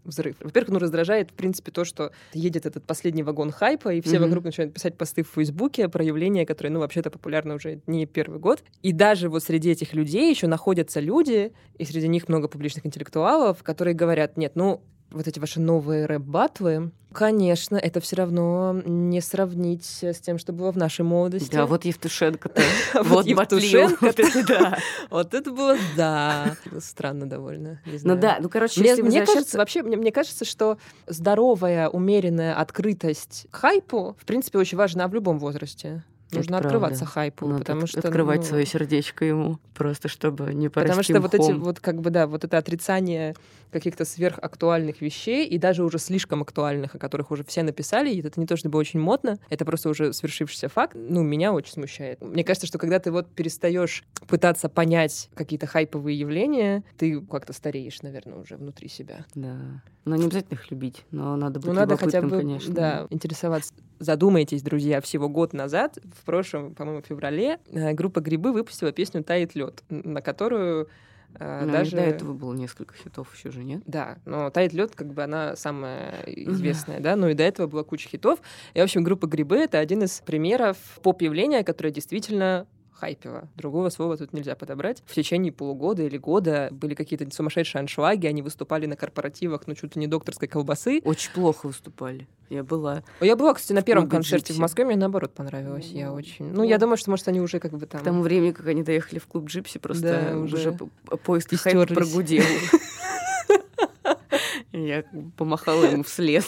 взрыв. Во-первых, ну, раздражает, в принципе, то, что едет этот последний вагон хайпа, и все mm-hmm. вокруг начинают писать посты в Фейсбуке про явления, которые, ну, вообще-то популярны уже не первый год. И даже вот среди этих людей еще находятся люди, и среди них много публичных интеллектуалов, которые говорят, нет, ну, вот эти ваши новые рэп-батлы, конечно, это все равно не сравнить с тем, что было в нашей молодости. Да, вот Евтушенко-то. Вот Евтушенко. Да. Вот это было, да. Странно довольно. Ну да, ну, короче, мне кажется, вообще, мне кажется, что здоровая, умеренная открытость хайпу, в принципе, очень важна в любом возрасте. Нужно это открываться правда. хайпу, Надо потому что открывать ну, свое сердечко ему просто чтобы не порасти Потому что мхом. вот эти вот как бы да вот это отрицание каких-то сверхактуальных вещей и даже уже слишком актуальных, о которых уже все написали, и это не то чтобы очень модно, это просто уже свершившийся факт. Ну меня очень смущает. Мне кажется, что когда ты вот перестаешь пытаться понять какие-то хайповые явления, ты как-то стареешь, наверное, уже внутри себя. Да. Но не обязательно их любить, но надо быть ну, надо хотя бы, конечно. Да, интересоваться. Задумайтесь, друзья, всего год назад, в прошлом, по-моему, феврале, э, группа «Грибы» выпустила песню «Тает лед», на которую Uh, ну, даже... до этого было несколько хитов еще же, нет? Да, но «Тает лед», как бы она самая известная, да, но и до этого была куча хитов. И, в общем, группа «Грибы» — это один из примеров поп-явления, которое действительно хайпило. Другого слова тут нельзя подобрать. В течение полугода или года были какие-то сумасшедшие аншлаги, они выступали на корпоративах, ну, чуть ли не докторской колбасы. Очень плохо выступали. Я была. Я была, кстати, на первом концерте в Москве, мне наоборот понравилось. Я ну, очень. Ну, я думаю, что, может, они уже как бы там. К тому времени, как они доехали в клуб Gypsy, просто уже поезд хайп прогудел. Я помахала ему вслед.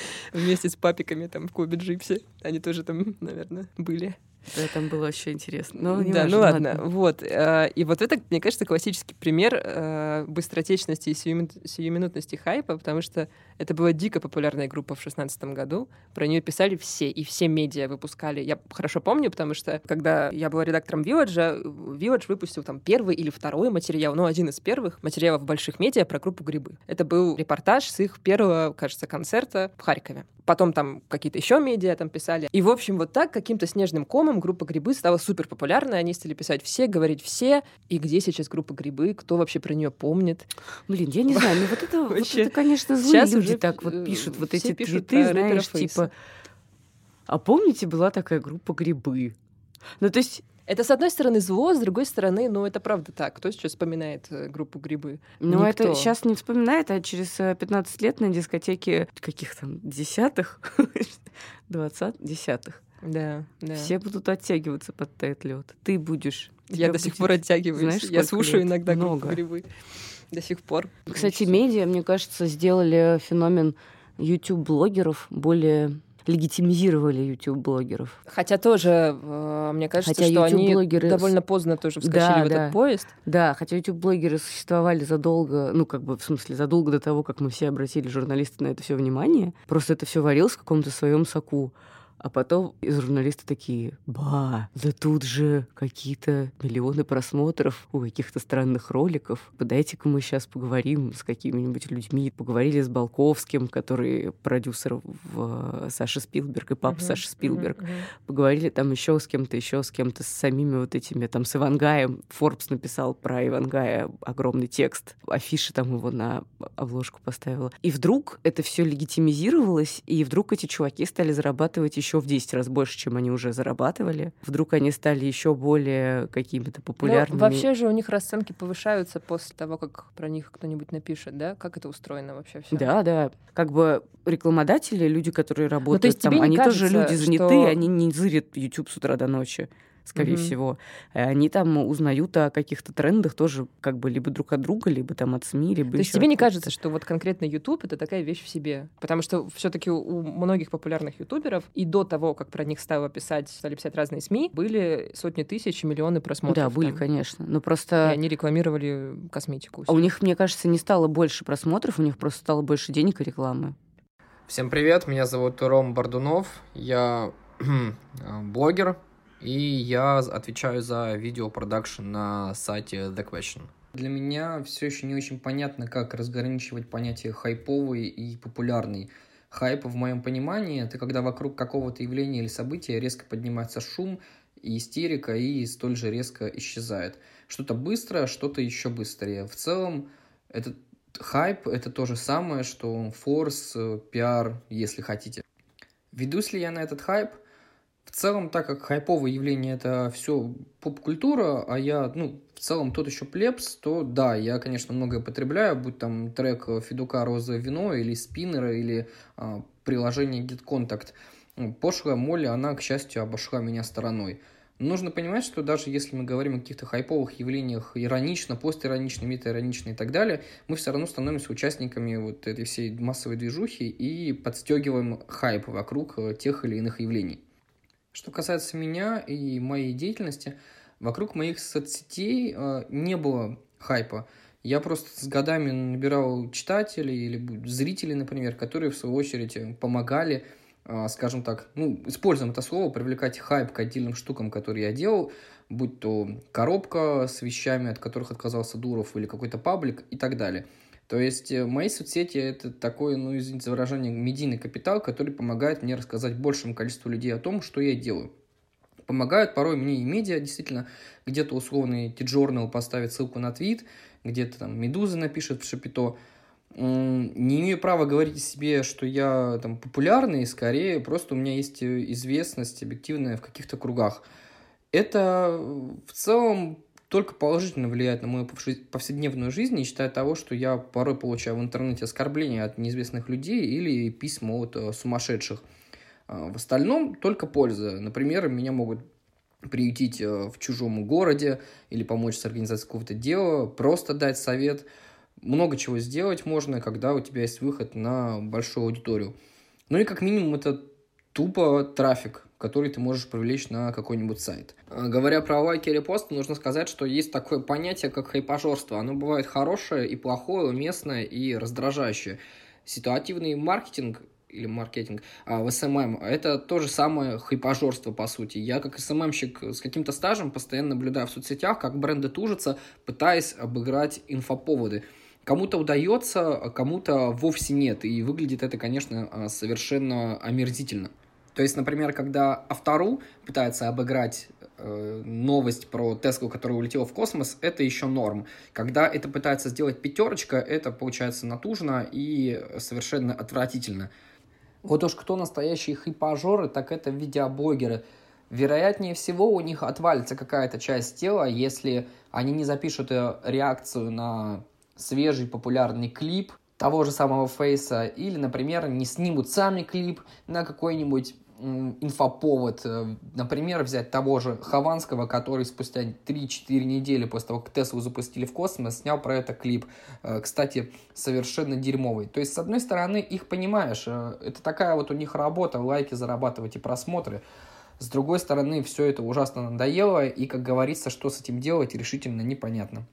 Вместе с папиками там в клубе Gypsy. Они тоже там, наверное, были. Да, там было очень интересно. Но да, важно, ну ладно. ладно. Вот. Э, и вот это, мне кажется, классический пример э, быстротечности и сиюминутности хайпа, потому что это была дико популярная группа в шестнадцатом году. Про нее писали все, и все медиа выпускали. Я хорошо помню, потому что когда я была редактором Village, Village выпустил там первый или второй материал, ну, один из первых материалов больших медиа про группу «Грибы». Это был репортаж с их первого, кажется, концерта в Харькове. Потом там какие-то еще медиа там писали. И, в общем, вот так каким-то снежным комом группа «Грибы» стала супер популярной. Они стали писать все, говорить все. И где сейчас группа «Грибы»? Кто вообще про нее помнит? Блин, я не знаю, ну вот это, вот это конечно, злые сейчас люди так вот пишут вот эти твиты, знаешь, типа... А помните, была такая группа «Грибы»? Ну, то есть это, с одной стороны, зло, с другой стороны, ну, это правда так. Кто сейчас вспоминает э, группу «Грибы»? Ну, это сейчас не вспоминает, а через 15 э, лет на дискотеке каких там десятых, двадцать, десятых. Да, да. Все будут оттягиваться под тает лед. Ты будешь. Я до сих пор оттягиваюсь. Знаешь, Я слушаю лет? иногда Много. «Грибы». До сих пор. Кстати, медиа, мне кажется, сделали феномен YouTube-блогеров более легитимизировали YouTube-блогеров. Хотя тоже, э, мне кажется, хотя что они довольно поздно тоже вскочили да, в да. этот поезд. Да, хотя YouTube-блогеры существовали задолго, ну, как бы, в смысле, задолго до того, как мы все обратили журналисты на это все внимание. Просто это все варилось в каком-то своем соку. А потом журналисты такие, ба, да тут же какие-то миллионы просмотров у каких-то странных роликов. Дайте-ка мы сейчас поговорим с какими-нибудь людьми. Поговорили с Балковским, который продюсер в э, Саши Спилберг и папа uh-huh, Саши Спилберг. Uh-huh, uh-huh. Поговорили там еще с кем-то, еще с кем-то, с самими вот этими, там, с Ивангаем. Форбс написал про Ивангая огромный текст. Афиши там его на обложку поставила. И вдруг это все легитимизировалось, и вдруг эти чуваки стали зарабатывать еще еще в 10 раз больше, чем они уже зарабатывали. Вдруг они стали еще более какими-то популярными. Ну, вообще же у них расценки повышаются после того, как про них кто-нибудь напишет, да? Как это устроено вообще все? Да, да. Как бы рекламодатели, люди, которые работают ну, то есть там, они кажется, тоже люди заняты, что... они не зырят YouTube с утра до ночи скорее Мгм. всего. Э, Они там узнают о каких-то трендах тоже как бы либо друг от друга, либо там от СМИ, либо То есть тебе не кажется, что вот конкретно YouTube это такая вещь в себе? Потому что все-таки у многих популярных ютуберов и до того, как про них стало писать, стали писать разные СМИ, были сотни тысяч и миллионы просмотров. Да, были, там. конечно. Но И просто они рекламировали косметику. а у них, мне кажется, не стало больше просмотров, у них просто стало больше денег и рекламы. Всем привет, меня зовут Ром Бардунов, я блогер, и я отвечаю за видеопродакшн на сайте The Question. Для меня все еще не очень понятно, как разграничивать понятие хайповый и популярный. Хайп, в моем понимании, это когда вокруг какого-то явления или события резко поднимается шум и истерика, и столь же резко исчезает. Что-то быстро, что-то еще быстрее. В целом, этот хайп — это то же самое, что форс, пиар, если хотите. Ведусь ли я на этот хайп? Целом, так как хайповое явление это все поп-культура, а я, ну, в целом тот еще плебс, то да, я, конечно, многое потребляю, будь там трек Федука «Розовое вино» или спиннера, или а, приложение Get Contact. Ну, Пошлая Молли, она, к счастью, обошла меня стороной. Нужно понимать, что даже если мы говорим о каких-то хайповых явлениях иронично, постиронично, метаиронично и так далее, мы все равно становимся участниками вот этой всей массовой движухи и подстегиваем хайп вокруг э, тех или иных явлений. Что касается меня и моей деятельности, вокруг моих соцсетей э, не было хайпа. Я просто с годами набирал читателей или зрителей, например, которые, в свою очередь, помогали, э, скажем так, ну, используем это слово, привлекать хайп к отдельным штукам, которые я делал, будь то коробка с вещами, от которых отказался Дуров, или какой-то паблик и так далее. То есть э, мои соцсети это такой, ну, извините за выражение, медийный капитал, который помогает мне рассказать большему количеству людей о том, что я делаю. Помогают порой мне и медиа, действительно, где-то условный T-Journal поставит ссылку на твит, где-то там Медуза напишет в Шапито. Не имею права говорить о себе, что я там популярный, скорее просто у меня есть э, известность объективная в каких-то кругах. Это э, в целом только положительно влияет на мою повседневную жизнь, не считая того, что я порой получаю в интернете оскорбления от неизвестных людей или письма от э, сумасшедших. А В остальном только польза. Например, меня могут приютить э, в чужом городе или помочь с организацией какого-то дела, просто дать совет. Много чего сделать можно, когда у тебя есть выход на большую аудиторию. Ну и как минимум это тупо трафик, который ты можешь привлечь на какой-нибудь сайт. А, Говоря про лайки и репосты, нужно сказать, что есть такое понятие, как хайпажорство. Оно бывает хорошее и плохое, уместное и раздражающее. Ситуативный маркетинг или маркетинг а, в SMM, это то же самое хайпожорство, по сути. Я, как SMM щик с каким-то стажем, постоянно наблюдаю в соцсетях, как бренды тужатся, пытаясь обыграть инфоповоды. Кому-то удается, а кому-то вовсе нет. И выглядит это, конечно, а, совершенно омерзительно. То есть, например, когда Авто.ру пытается обыграть э, новость про Теслу, которая улетела в космос, это еще норм. Когда это пытается сделать пятерочка, это получается натужно и совершенно отвратительно. Вот уж кто настоящие хайпажоры, так это видеоблогеры. Вероятнее всего у них отвалится какая-то часть тела, если они не запишут э, реакцию на свежий популярный клип того же самого Фейса, или, например, не снимут сами клип на какой-нибудь инфоповод. Э, Например, взять того же Хованского, который спустя 3-4 недели после того, как Теслу запустили в космос, снял про это клип. Э, Кстати, совершенно дерьмовый. То есть, с одной стороны, их понимаешь, э, это такая вот у них работа, лайки зарабатывать и просмотры. С другой стороны, все это ужасно надоело, и, как говорится, что с этим делать, решительно непонятно.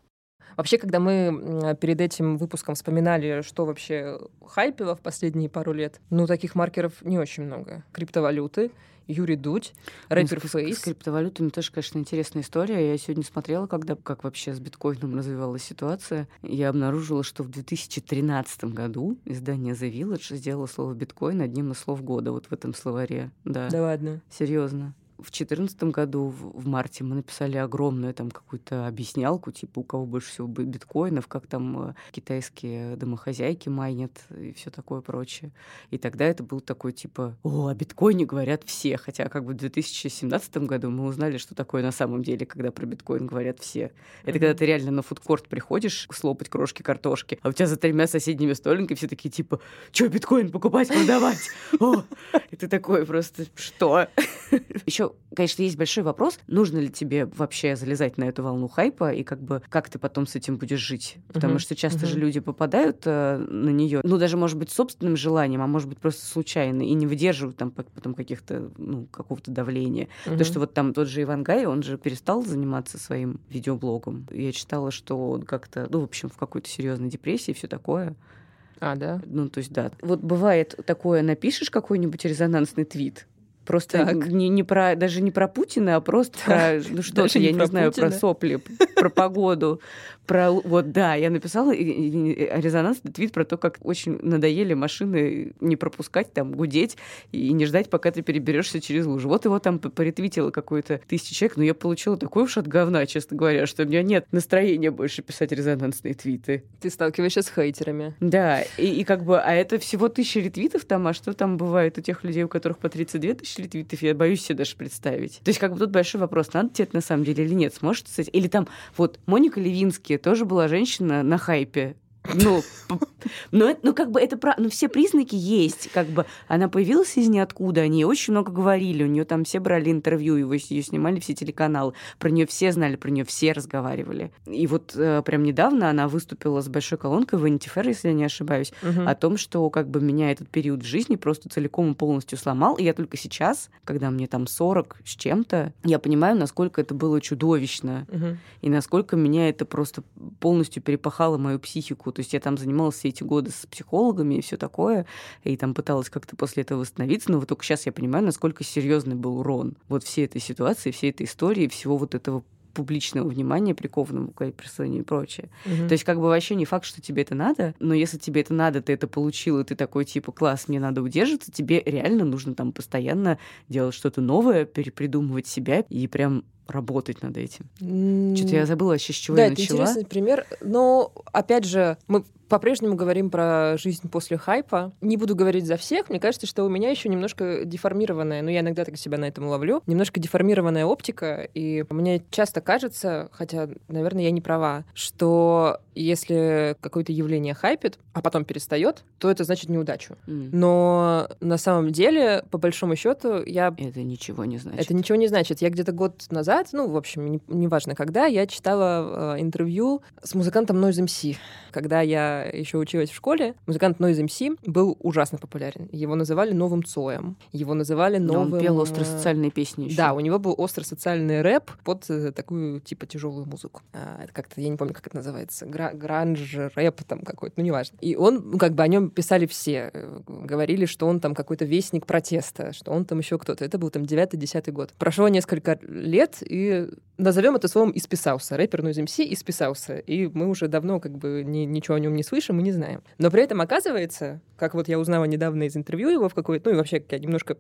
Вообще, когда мы перед этим выпуском вспоминали, что вообще хайпило в последние пару лет, ну, таких маркеров не очень много. Криптовалюты, Юрий Дудь, рэпер Ну, с- с- Фейс. С криптовалютами тоже, конечно, интересная история. Я сегодня смотрела, когда, как вообще с биткоином развивалась ситуация. Я обнаружила, что в 2013 году издание The Village сделало слово биткоин одним из слов года вот в этом словаре. Да, Да ладно. серьезно. В 2014 году, в марте, мы написали огромную там какую-то объяснялку, типа у кого больше всего би- биткоинов, как там э, китайские домохозяйки майнят и все такое прочее. И тогда это был такой типа, о, о биткоине говорят все. Хотя как бы в 2017 году мы узнали, что такое на самом деле, когда про биткоин говорят все. Это когда ты реально на фудкорт приходишь слопать крошки картошки, а у тебя за тремя соседними столиками все такие типа, что, биткоин покупать, продавать? И ты такой просто, что? Еще еще, конечно, есть большой вопрос, нужно ли тебе вообще залезать на эту волну хайпа, и как бы как ты потом с этим будешь жить. Потому uh-huh. что часто uh-huh. же люди попадают э, на нее, ну, даже, может быть, собственным желанием, а может быть, просто случайно, и не выдерживают там потом каких-то, ну, какого-то давления. Uh-huh. То, что вот там тот же Иван Гай, он же перестал заниматься своим видеоблогом. Я читала, что он как-то, ну, в общем, в какой-то серьезной депрессии, все такое. А, да? Ну, то есть, да. Вот бывает такое, напишешь какой-нибудь резонансный твит, Просто так. не, не про, даже не про Путина, а просто про, ну что-то, я не знаю, Путина. про сопли, про погоду, про... Вот, да, я написала резонансный твит про то, как очень надоели машины не пропускать, там, гудеть и не ждать, пока ты переберешься через лужу. Вот его там поретвитило какое-то тысячи человек, но я получила такой уж от говна, честно говоря, что у меня нет настроения больше писать резонансные твиты. Ты сталкиваешься с хейтерами. Да, и, и как бы, а это всего тысяча ретвитов там, а что там бывает у тех людей, у которых по 32 тысячи ретвитов, я боюсь себе даже представить. То есть как бы тут большой вопрос, надо тебе это на самом деле или нет, сможешь ты... Или там, вот, Моника Левинский, тоже была женщина на хайпе. Ну, но, ну, как бы это про... Ну, все признаки есть. Как бы она появилась из ниоткуда, они очень много говорили, у нее там все брали интервью, его, ее снимали все телеканалы, про нее все знали, про нее все разговаривали. И вот э, прям недавно она выступила с большой колонкой в Vanity Fair, если я не ошибаюсь, угу. о том, что как бы меня этот период в жизни просто целиком и полностью сломал. И я только сейчас, когда мне там 40 с чем-то, я понимаю, насколько это было чудовищно. Угу. И насколько меня это просто полностью перепахало мою психику. То есть я там занималась все эти годы с психологами и все такое, и там пыталась как-то после этого восстановиться, но вот только сейчас я понимаю, насколько серьезный был урон вот всей этой ситуации, всей этой истории, всего вот этого публичного внимания, прикованного к присланию и прочее. Угу. То есть как бы вообще не факт, что тебе это надо, но если тебе это надо, ты это получил, и ты такой типа, класс, мне надо удерживаться, тебе реально нужно там постоянно делать что-то новое, перепридумывать себя и прям работать над этим. Mm. Что-то я забыла вообще, с чего да, я начала. Да, это интересный пример. Но, опять же, мы по-прежнему говорим про жизнь после хайпа. Не буду говорить за всех. Мне кажется, что у меня еще немножко деформированная, ну, я иногда так себя на этом ловлю, немножко деформированная оптика. И мне часто кажется, хотя, наверное, я не права, что если какое-то явление хайпит, а потом перестает, то это значит неудачу. Mm. Но на самом деле, по большому счету, я... Это ничего не значит. Это ничего не значит. Я где-то год назад, ну, в общем, неважно не когда, я читала э, интервью с музыкантом Noise MC. Когда я еще училась в школе, музыкант Noise MC был ужасно популярен. Его называли новым Цоем. Его называли новым... он пел остросоциальные песни еще. Да, у него был остросоциальный рэп под э, такую, типа, тяжелую музыку. А, это как-то, я не помню, как это называется. Гра гранж, рэп там какой-то, ну, неважно. И он, ну, как бы о нем писали все. Э, говорили, что он там какой-то вестник протеста, что он там еще кто-то. Это был там 9-10 год. Прошло несколько лет, и назовем это словом исписался. Рэпер Noise MC исписался. И мы уже давно как бы ни, ничего о нем не слышим и не знаем. Но при этом оказывается, как вот я узнала недавно из интервью его в какой-то, ну и вообще я немножко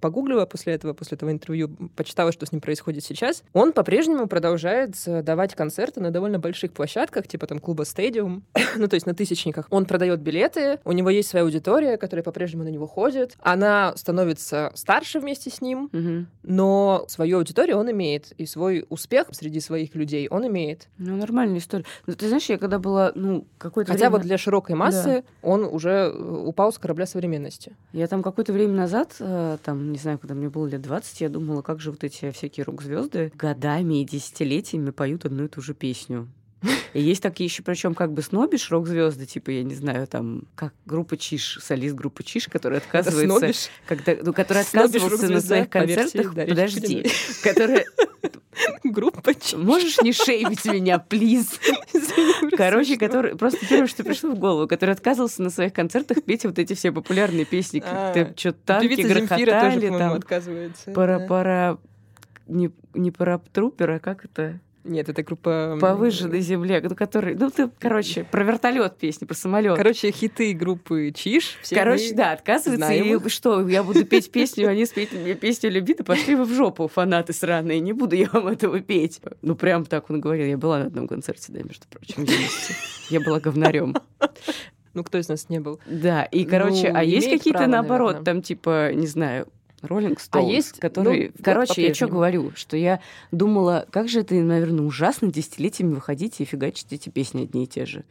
погуглила после этого, после этого интервью, почитала, что с ним происходит сейчас, он по-прежнему продолжает давать концерты на довольно больших площадках, типа там клуба Стадиум, ну то есть на тысячниках. Он продает билеты, у него есть своя аудитория, которая по-прежнему на него ходит. Она становится старше вместе с ним, угу. но свою аудиторию он имеет, и свой успех среди своих людей он имеет. Ну, нормальная история. Но ты знаешь, я когда была, ну, какой-то Хотя время... вот для широкой массы да. он уже э, упал с корабля современности. Я там какое-то время назад, э, там, не знаю, когда мне было лет 20, я думала, как же вот эти всякие рок-звезды годами и десятилетиями поют одну и ту же песню. И есть такие еще, причем как бы снобишь рок-звезды, типа, я не знаю, там, как группа Чиш, солист группы Чиш, который отказывается... Когда, ну, который отказывался на своих концертах... Подожди. Которая Группа Чиш. Можешь не шеймить меня, плиз? Короче, который просто первое, что пришло в голову, который отказывался на своих концертах петь вот эти все популярные песни. А, Ты что танки грохотали, там... отказывается. Пара-пара... Не, не паратрупер, а как это? Нет, это группа... По выжженной земле, ну, который... Ну, ты, короче, про вертолет песни, про самолет. Короче, хиты группы Чиш. Короче, да, отказывается. И что, я буду петь песню, они спеть мне песню «Люби», да пошли вы в жопу, фанаты сраные, не буду я вам этого петь. Ну, прям так он говорил. Я была на одном концерте, да, между прочим, Я была говнарем. Ну, кто из нас не был? Да, и, короче, ну, а есть какие-то, наоборот, там, типа, не знаю, Роллинг Стоунс, есть, который... ну, Короче, я что говорю, что я думала, как же это, наверное, ужасно десятилетиями выходить и фигачить эти песни одни и те же.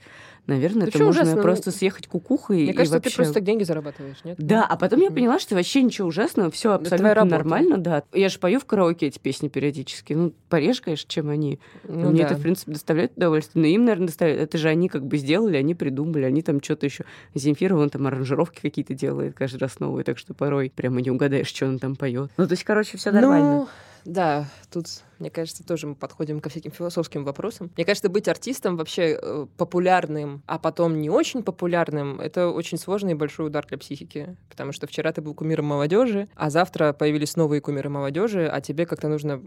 Наверное, Да это можно ужасно? просто Ну, съехать кукухой Мне и кажется, вообще... ты просто так деньги зарабатываешь, нет? Да, а потом я поняла, что вообще ничего ужасного, все абсолютно нормально, да. Я же пою в караоке эти песни периодически. Ну, пореже, конечно, чем они. Ну Мне да. это, в принципе, доставляет удовольствие. Но им, наверное, доставляет. Это же они как бы сделали, они придумали, они там что-то еще. Земфира, вон там аранжировки какие-то делает каждый раз новые, так что порой прямо не угадаешь, что он там поет. Ну, то есть, короче, все нормально. Ну, да, тут, мне кажется, тоже мы подходим ко всяким философским вопросам. Мне кажется, быть артистом вообще э, популярным, а потом не очень популярным, это очень сложный и большой удар для психики. Потому что вчера ты был кумиром молодежи, а завтра появились новые кумиры молодежи, а тебе как-то нужно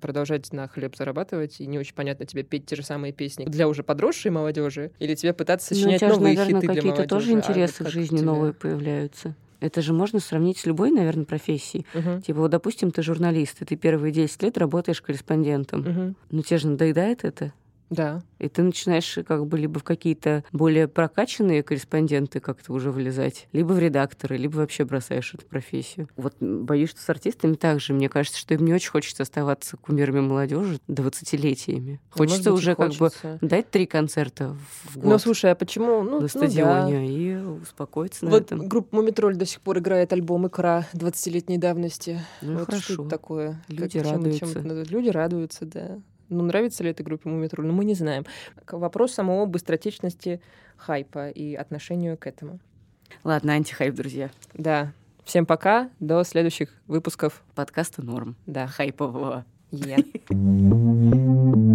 продолжать на хлеб зарабатывать, и не очень понятно тебе петь те же самые песни для уже подросшей молодежи, или тебе пытаться Ну, у сочинять тебя же, новые наверное, хиты для какие-то молодежи. тоже а интересы вот в жизни тебе? новые появляются. Это же можно сравнить с любой, наверное, профессией. Мгм. Типа, вот, допустим, ты журналист, и ты первые 10 лет работаешь корреспондентом. Мгм. Ну, тебе же надоедает это. Да. И ты начинаешь как бы либо в какие-то более прокачанные корреспонденты как-то уже влезать, либо в редакторы, либо вообще бросаешь эту профессию. Вот боюсь, что с артистами так же. Мне кажется, что им не очень хочется оставаться кумирами молодежи двадцатилетиями. Ну, может Хочется быть, уже как бы хочется. дать три концерта в год Ну, слушай, а почему? Ну, на ну да. стадионе и успокоиться на Вот этом. группа Мумитроль до сих пор играет альбом «Икра» 20-летней давности. Ну, вот хорошо. что такое? Люди чем- чем радуются. это называют? Люди радуются, да. Ну, нравится ли этой группе Мумитроль? Ну, мы не знаем. К- Вопрос самого быстротечности хайпа и отношению к этому. Ладно, антихайп, друзья. Да. Всем пока. До следующих выпусков. Подкаста норм. Да. Хайпового. Е.